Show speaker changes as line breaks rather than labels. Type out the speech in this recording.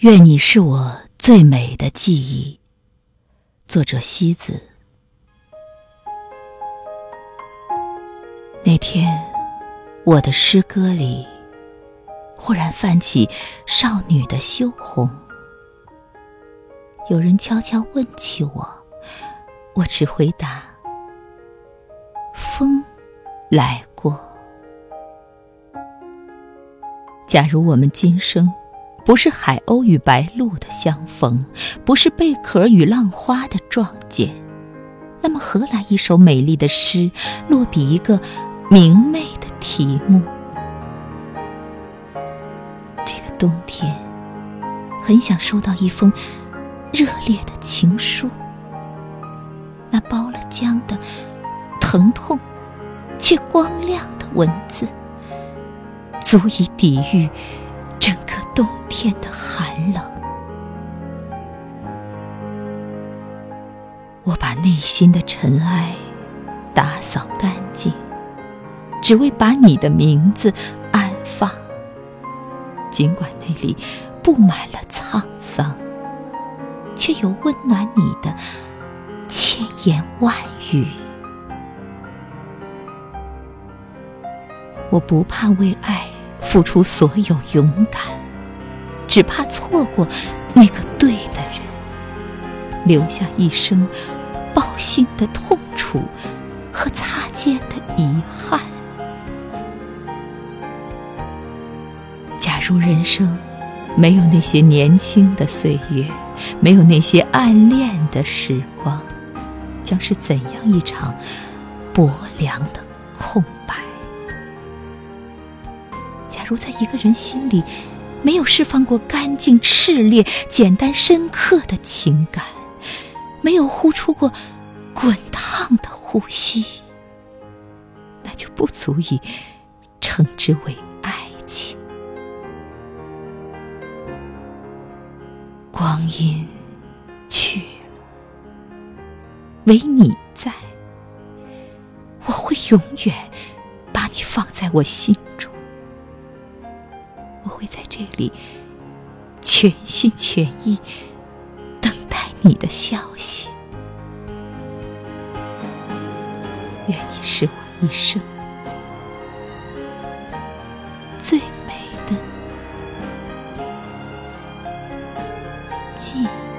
愿你是我最美的记忆。作者西子。那天，我的诗歌里忽然泛起少女的羞红。有人悄悄问起我，我只回答：风来过。假如我们今生不是海鸥与白鹭的相逢，不是贝壳与浪花的撞见，那么何来一首美丽的诗，落笔一个明媚的题目？这个冬天，很想收到一封。热烈的情书，那包了浆的疼痛，却光亮的文字，足以抵御冬天的寒冷。我把内心的尘埃打扫干净，只为把你的名字安放，尽管那里布满了沧桑。却有温暖你的千言万语。我不怕为爱付出所有勇敢，只怕错过那个对的人，留下一生抱心的痛楚和擦肩的遗憾。假如人生没有那些年轻的岁月。没有那些暗恋的时光，将是怎样一场薄凉的空白？假如在一个人心里没有释放过干净、炽烈、简单、深刻的情感，没有呼出过滚烫的呼吸，那就不足以称之为爱情。光阴去了，唯你在，我会永远把你放在我心中。这里全心全意等待你的消息。愿你是我一生最美的。记忆。